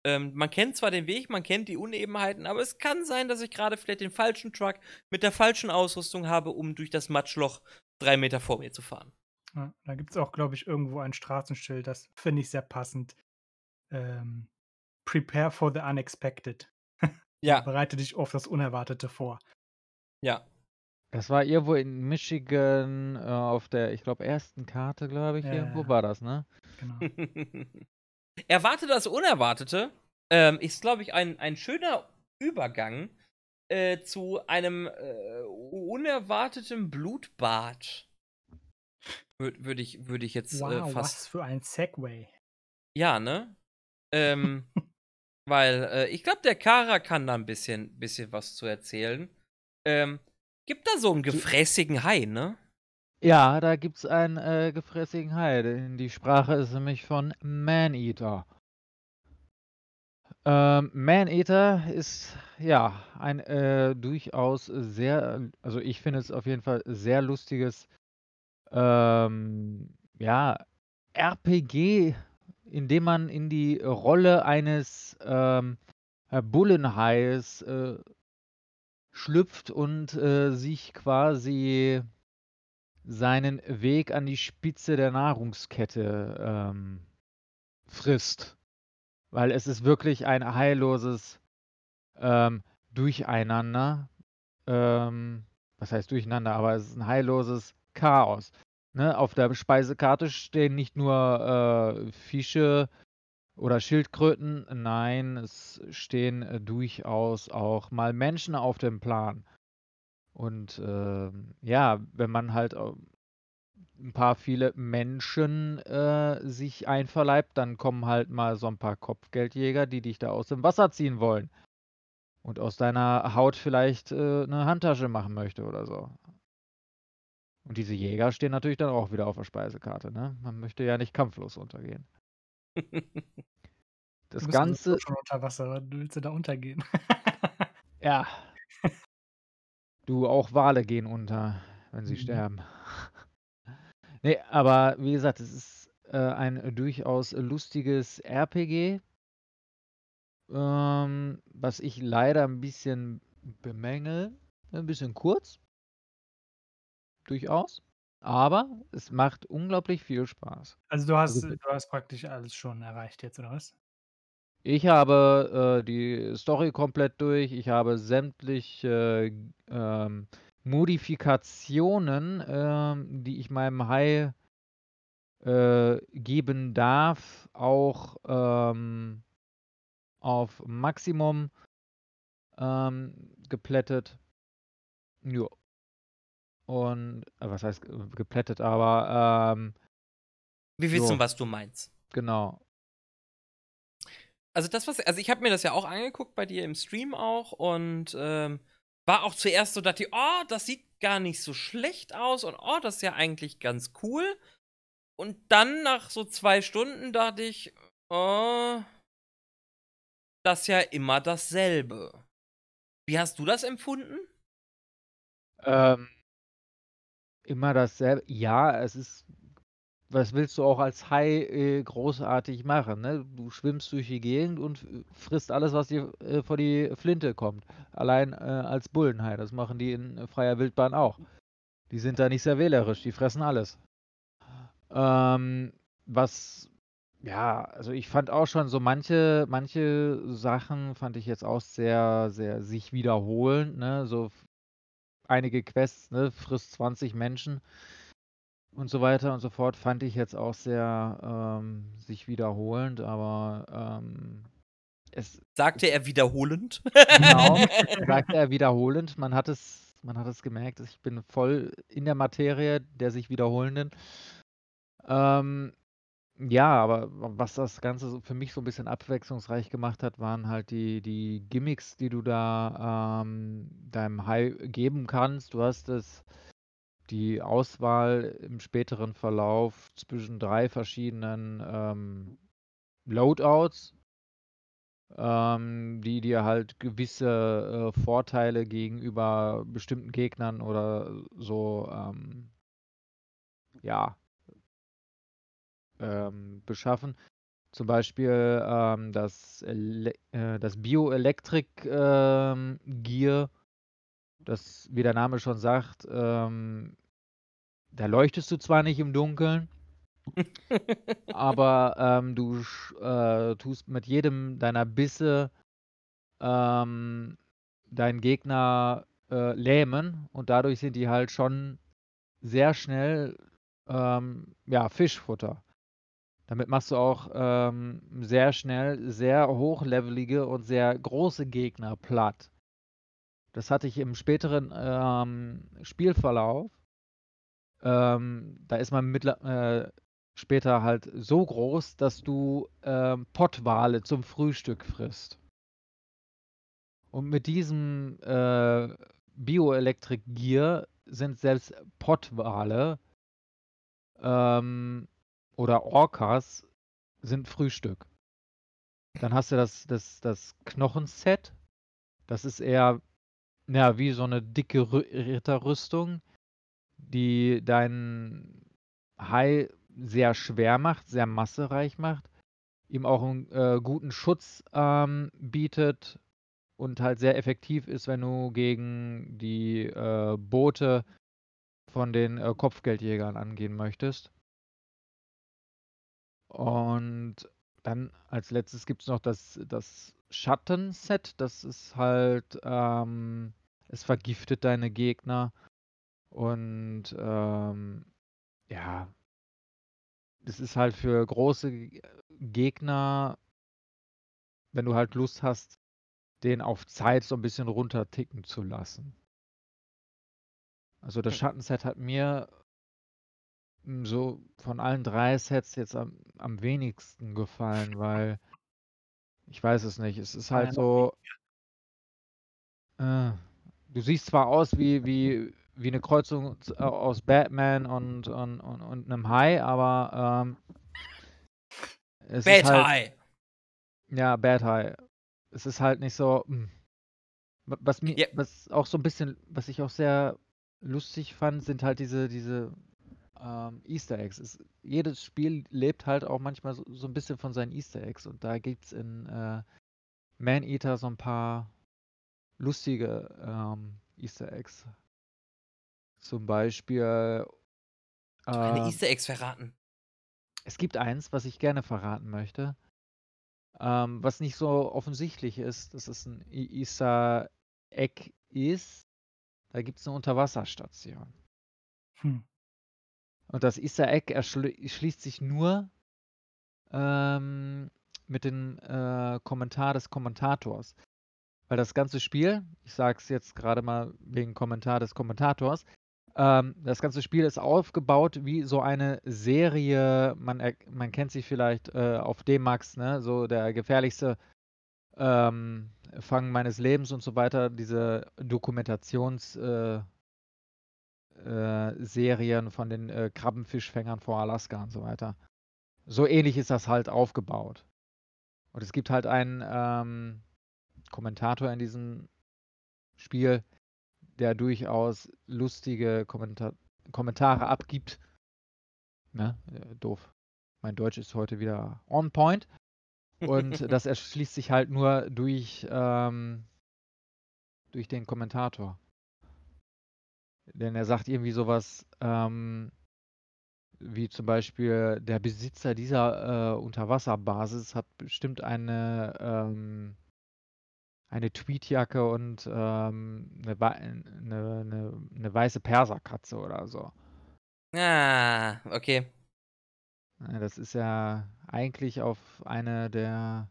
Ähm, man kennt zwar den Weg, man kennt die Unebenheiten, aber es kann sein, dass ich gerade vielleicht den falschen Truck mit der falschen Ausrüstung habe, um durch das Matschloch drei Meter vor mir zu fahren. Ja, da gibt es auch, glaube ich, irgendwo ein Straßenschild, das finde ich sehr passend. Ähm, Prepare for the unexpected. <laughs> Ja, Bereite dich auf das Unerwartete vor. ja. Das war irgendwo in Michigan äh, auf der, ich glaube, ersten Karte, glaube ich. Ja, Irgendwo ja. war das, ne? Genau. <laughs> Erwarte das Unerwartete ähm, ist, glaube ich, ein, ein schöner Übergang äh, zu einem äh, unerwarteten Blutbad. Würde würd ich, würd ich jetzt äh, Wow, fast. was für ein Segway. Ja, ne? Ähm, <laughs> weil äh, ich glaube, der Kara kann da ein bisschen, bisschen was zu erzählen. Ähm, gibt da so einen gefräßigen Hai, ne? Ja, da gibt's einen äh, gefräßigen Hai. denn Die Sprache ist nämlich von Maneater. Ähm, Maneater ist ja ein äh, durchaus sehr, also ich finde es auf jeden Fall sehr lustiges, ähm, ja, RPG, in dem man in die Rolle eines ähm, äh, Bullenhais äh, schlüpft und äh, sich quasi seinen Weg an die Spitze der Nahrungskette ähm, frisst. Weil es ist wirklich ein heilloses ähm, Durcheinander. Ähm, was heißt Durcheinander? Aber es ist ein heilloses Chaos. Ne? Auf der Speisekarte stehen nicht nur äh, Fische oder Schildkröten, nein, es stehen äh, durchaus auch mal Menschen auf dem Plan. Und ähm, ja, wenn man halt ein paar viele Menschen äh, sich einverleibt, dann kommen halt mal so ein paar Kopfgeldjäger, die dich da aus dem Wasser ziehen wollen. Und aus deiner Haut vielleicht äh, eine Handtasche machen möchte oder so. Und diese Jäger stehen natürlich dann auch wieder auf der Speisekarte, ne? Man möchte ja nicht kampflos untergehen. <laughs> Das Ganze, schon unter Wasser. Du willst du da untergehen? ja. Du, auch Wale gehen unter, wenn sie Mhm. sterben. <laughs> Ne, aber wie gesagt, es ist äh, ein durchaus lustiges RPG. Ähm, was ich leider ein bisschen bemängel. Ein bisschen kurz. Durchaus. Aber es macht unglaublich viel Spaß. Also du hast, Also du hast praktisch alles schon erreicht jetzt, oder was? Ich habe äh, die Story komplett durch. Ich habe sämtliche ähm, Modifikationen, ähm, die ich meinem Hai äh, geben darf, auch ähm, auf Maximum. Ähm, geplättet. Ja. Und äh, was heißt äh, geplättet, aber ähm, Wir wissen, so, was du meinst. genau. Also das, was, also ich habe mir das ja auch angeguckt bei dir im Stream auch und ähm, war auch zuerst so, dachte ich, oh, das sieht gar nicht so schlecht aus und oh, das ist ja eigentlich ganz cool. Und dann nach so zwei Stunden dachte ich, oh, das ist ja immer dasselbe. Wie hast du das empfunden? Ähm, immer dasselbe. Ja, es ist was willst du auch als Hai äh, großartig machen? Ne? Du schwimmst durch die Gegend und frisst alles, was dir äh, vor die Flinte kommt. Allein äh, als Bullenhai. Das machen die in freier Wildbahn auch. Die sind da nicht sehr wählerisch, die fressen alles. Ähm, was, ja, also ich fand auch schon so manche, manche Sachen fand ich jetzt auch sehr, sehr sich wiederholend. Ne? So einige Quests, ne? frisst 20 Menschen und so weiter und so fort, fand ich jetzt auch sehr ähm, sich wiederholend, aber ähm, es. Sagte er wiederholend? Genau, <laughs> sagte er wiederholend. Man hat es, man hat es gemerkt, ich bin voll in der Materie der sich wiederholenden. Ähm, ja, aber was das Ganze für mich so ein bisschen abwechslungsreich gemacht hat, waren halt die, die Gimmicks, die du da ähm, deinem Hai geben kannst. Du hast es die Auswahl im späteren Verlauf zwischen drei verschiedenen ähm, Loadouts, ähm, die dir halt gewisse äh, Vorteile gegenüber bestimmten Gegnern oder so ähm, ja, ähm, beschaffen. Zum Beispiel ähm, das, äh, das Bioelectric ähm, das, wie der Name schon sagt, ähm, da leuchtest du zwar nicht im Dunkeln, aber <laughs> ähm, du äh, tust mit jedem deiner Bisse ähm, deinen Gegner äh, lähmen und dadurch sind die halt schon sehr schnell ähm, ja, Fischfutter. Damit machst du auch ähm, sehr schnell sehr hochlevelige und sehr große Gegner platt. Das hatte ich im späteren ähm, Spielverlauf ähm, da ist man mittler äh, später halt so groß, dass du ähm, Pottwale zum Frühstück frisst. Und mit diesem äh, Bioelectric Gear sind selbst Pottwale ähm, oder Orcas sind Frühstück. Dann hast du das, das, das Knochenset. Das ist eher ja, wie so eine dicke Ritterrüstung die deinen Hai sehr schwer macht, sehr massereich macht, ihm auch einen äh, guten Schutz ähm, bietet und halt sehr effektiv ist, wenn du gegen die äh, Boote von den äh, Kopfgeldjägern angehen möchtest. Und dann als letztes gibt es noch das, das Schattenset. Das ist halt, ähm, es vergiftet deine Gegner und ähm, ja, das ist halt für große Gegner, wenn du halt Lust hast, den auf Zeit so ein bisschen runterticken zu lassen. Also das. Schattenset hat mir hm, so von allen drei Sets jetzt am, am wenigsten gefallen, weil ich weiß es nicht. Es ist halt so. Äh, du siehst zwar aus wie, wie, wie eine Kreuzung äh, aus Batman und, und, und, und einem Hai, aber ähm, es Bad ist halt, High. Ja, Bad High. Es ist halt nicht so. Mh. Hm. Was mir, ja. was auch so ein bisschen, was ich auch sehr lustig fand, sind halt diese, diese ähm, Easter Eggs. Es, jedes Spiel lebt halt auch manchmal so, so, ein bisschen von seinen Easter Eggs und da gibt es in äh, Man Eater so ein paar lustige ähm, Easter Eggs. Zum Beispiel. Äh, Eine Easter Eggs verraten. Es gibt eins, was ich gerne verraten möchte. Ähm, was nicht so offensichtlich ist, dass es ein Easter Egg ist. Da gibt es eine Unterwasserstation. Hm. Und das Easter Egg erschließt sich nur ähm, mit dem äh, Kommentar des Kommentators. weil das ganze Spiel, ich sage es jetzt gerade mal wegen Kommentar des Kommentators, ähm, das ganze Spiel ist aufgebaut wie so eine Serie. Man, man kennt sie vielleicht äh, auf D-Max, ne? so der gefährlichste ähm, Fang meines Lebens und so weiter, diese Dokumentationsserien äh, äh, von den äh, Krabbenfischfängern vor Alaska und so weiter. So ähnlich ist das halt aufgebaut. Und es gibt halt einen ähm, Kommentator in diesem Spiel, der durchaus lustige Kommentar Kommentare abgibt. Ne? Äh, doof. Mein Deutsch ist heute wieder on point. Und <laughs> das erschließt sich halt nur durch, ähm, durch den Kommentator. Denn er sagt irgendwie sowas, ähm, wie zum Beispiel, der Besitzer dieser äh, Unterwasserbasis hat bestimmt eine, ähm, eine Tweetjacke und ähm, eine, eine, eine, eine weiße Perserkatze oder so. Ah, okay. Das ist ja eigentlich auf eine der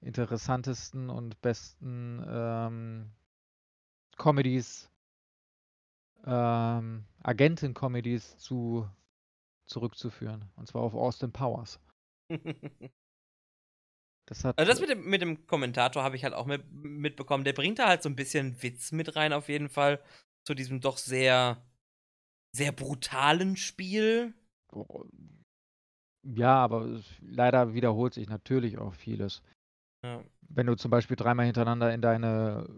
interessantesten und besten ähm, Comedies, ähm, Agenten-Comedies zu zurückzuführen. Und zwar auf Austin Powers. <laughs> Das hat. Also das mit dem, mit dem Kommentator habe ich halt auch mit, mitbekommen. Der bringt da halt so ein bisschen Witz mit rein, auf jeden Fall. Zu diesem doch sehr, sehr brutalen Spiel. Ja, aber leider wiederholt sich natürlich auch vieles. Ja. Wenn du zum Beispiel dreimal hintereinander in deine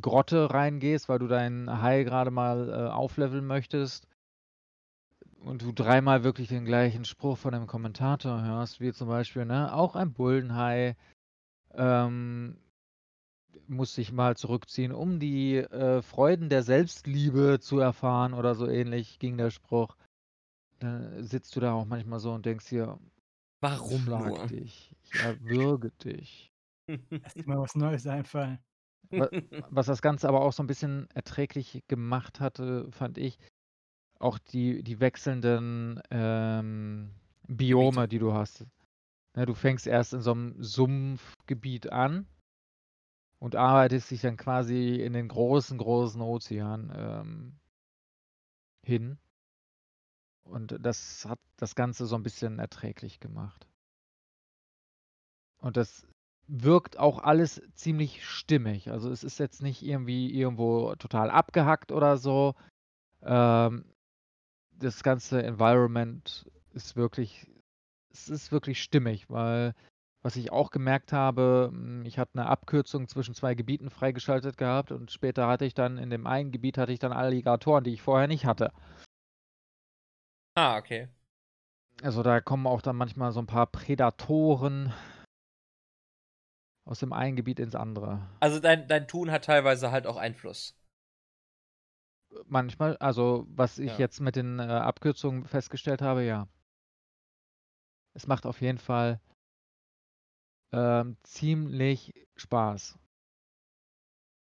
Grotte reingehst, weil du deinen Hai gerade mal äh, aufleveln möchtest und du dreimal wirklich den gleichen Spruch von dem Kommentator hörst, wie zum Beispiel, ne, auch ein Bullenhai ähm, muss sich mal zurückziehen, um die äh, Freuden der Selbstliebe zu erfahren oder so ähnlich ging der Spruch. Dann sitzt du da auch manchmal so und denkst dir, warum schlag nur? dich, ich erwürge dich. Lass dir mal was Neues einfallen. Was das Ganze aber auch so ein bisschen erträglich gemacht hatte, fand ich, auch die, die wechselnden ähm, Biome, die du hast. Ne, du fängst erst in so einem Sumpfgebiet an und arbeitest dich dann quasi in den großen, großen Ozean ähm, hin. Und das hat das Ganze so ein bisschen erträglich gemacht. Und das wirkt auch alles ziemlich stimmig. Also es ist jetzt nicht irgendwie irgendwo total abgehackt oder so. Ähm, das ganze Environment ist wirklich, es ist wirklich stimmig, weil was ich auch gemerkt habe, hm, ich hatte eine Abkürzung zwischen zwei Gebieten freigeschaltet gehabt und später hatte ich dann in dem einen Gebiet hatte ich dann Alligatoren, die ich vorher nicht hatte. Ah, okay. Also da kommen auch dann manchmal so ein paar Prädatoren aus dem einen Gebiet ins andere. Also dein, dein Tun hat teilweise halt auch Einfluss. Manchmal, also was ich ja. jetzt mit den äh, Abkürzungen festgestellt habe, ja. Es macht auf jeden Fall ähm, ziemlich Spaß.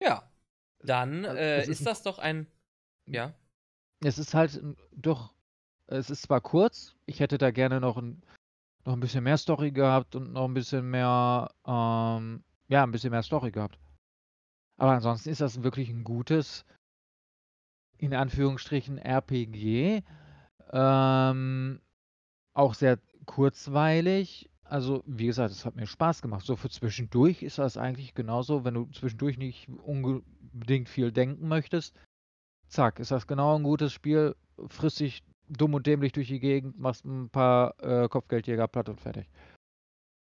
Ja. Dann also, äh, ist, ist das doch ein. Ja. Es ist halt doch. Es ist zwar kurz, ich hätte da gerne noch ein, noch ein bisschen mehr Story gehabt und noch ein bisschen mehr, ähm, ja, ein bisschen mehr Story gehabt. Aber ansonsten ist das wirklich ein gutes, in Anführungsstrichen RPG. Ähm, auch sehr kurzweilig. Also, wie gesagt, es hat mir Spaß gemacht. So für zwischendurch ist das eigentlich genauso, wenn du zwischendurch nicht unbedingt viel denken möchtest. Zack, ist das genau ein gutes Spiel. Frisst dich dumm und dämlich durch die Gegend, machst ein paar äh, Kopfgeldjäger platt und fertig.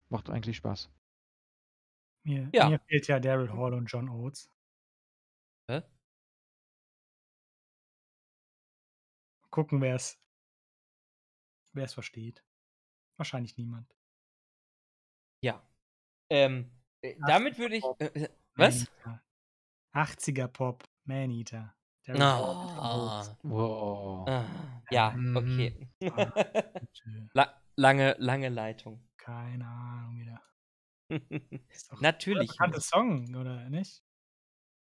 Macht eigentlich Spaß. Mir, ja. mir fehlt ja Daryl Hall und John Oates. Hä? Gucken, wer es wer es versteht. Wahrscheinlich niemand. Ja. Ähm, äh, damit würde ich. Äh, äh was? 80er Pop, Maneater. Oh. Wow. Ah, ja, mhm. <laughs> okay. Ah, La lange, lange Leitung. Keine Ahnung wieder. <laughs> Ist doch Natürlich. Ein bekannter Song, oder nicht?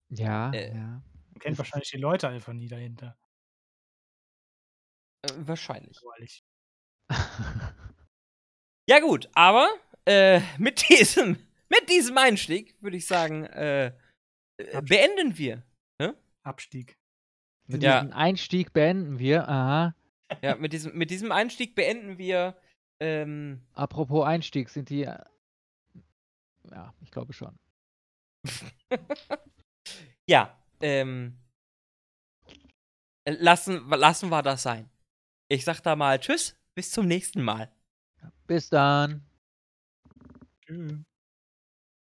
Ja, äh, ja. Man kennt wahrscheinlich die Leute einfach nie dahinter. Äh, wahrscheinlich. <laughs> ja, gut, aber äh, mit diesem mit diesem Einstieg würde ich sagen, äh, äh, beenden wir. Abstieg. Mit Ja. diesem Einstieg beenden wir. Aha. Ja, mit diesem, mit diesem Einstieg beenden wir. Ähm, Apropos Einstieg, sind die. äh, Ja, ich glaube schon. <laughs> ja, ähm, lassen, lassen wir das sein. Ich sag da mal Tschüss, bis zum nächsten Mal. Bis dann. Tschüss.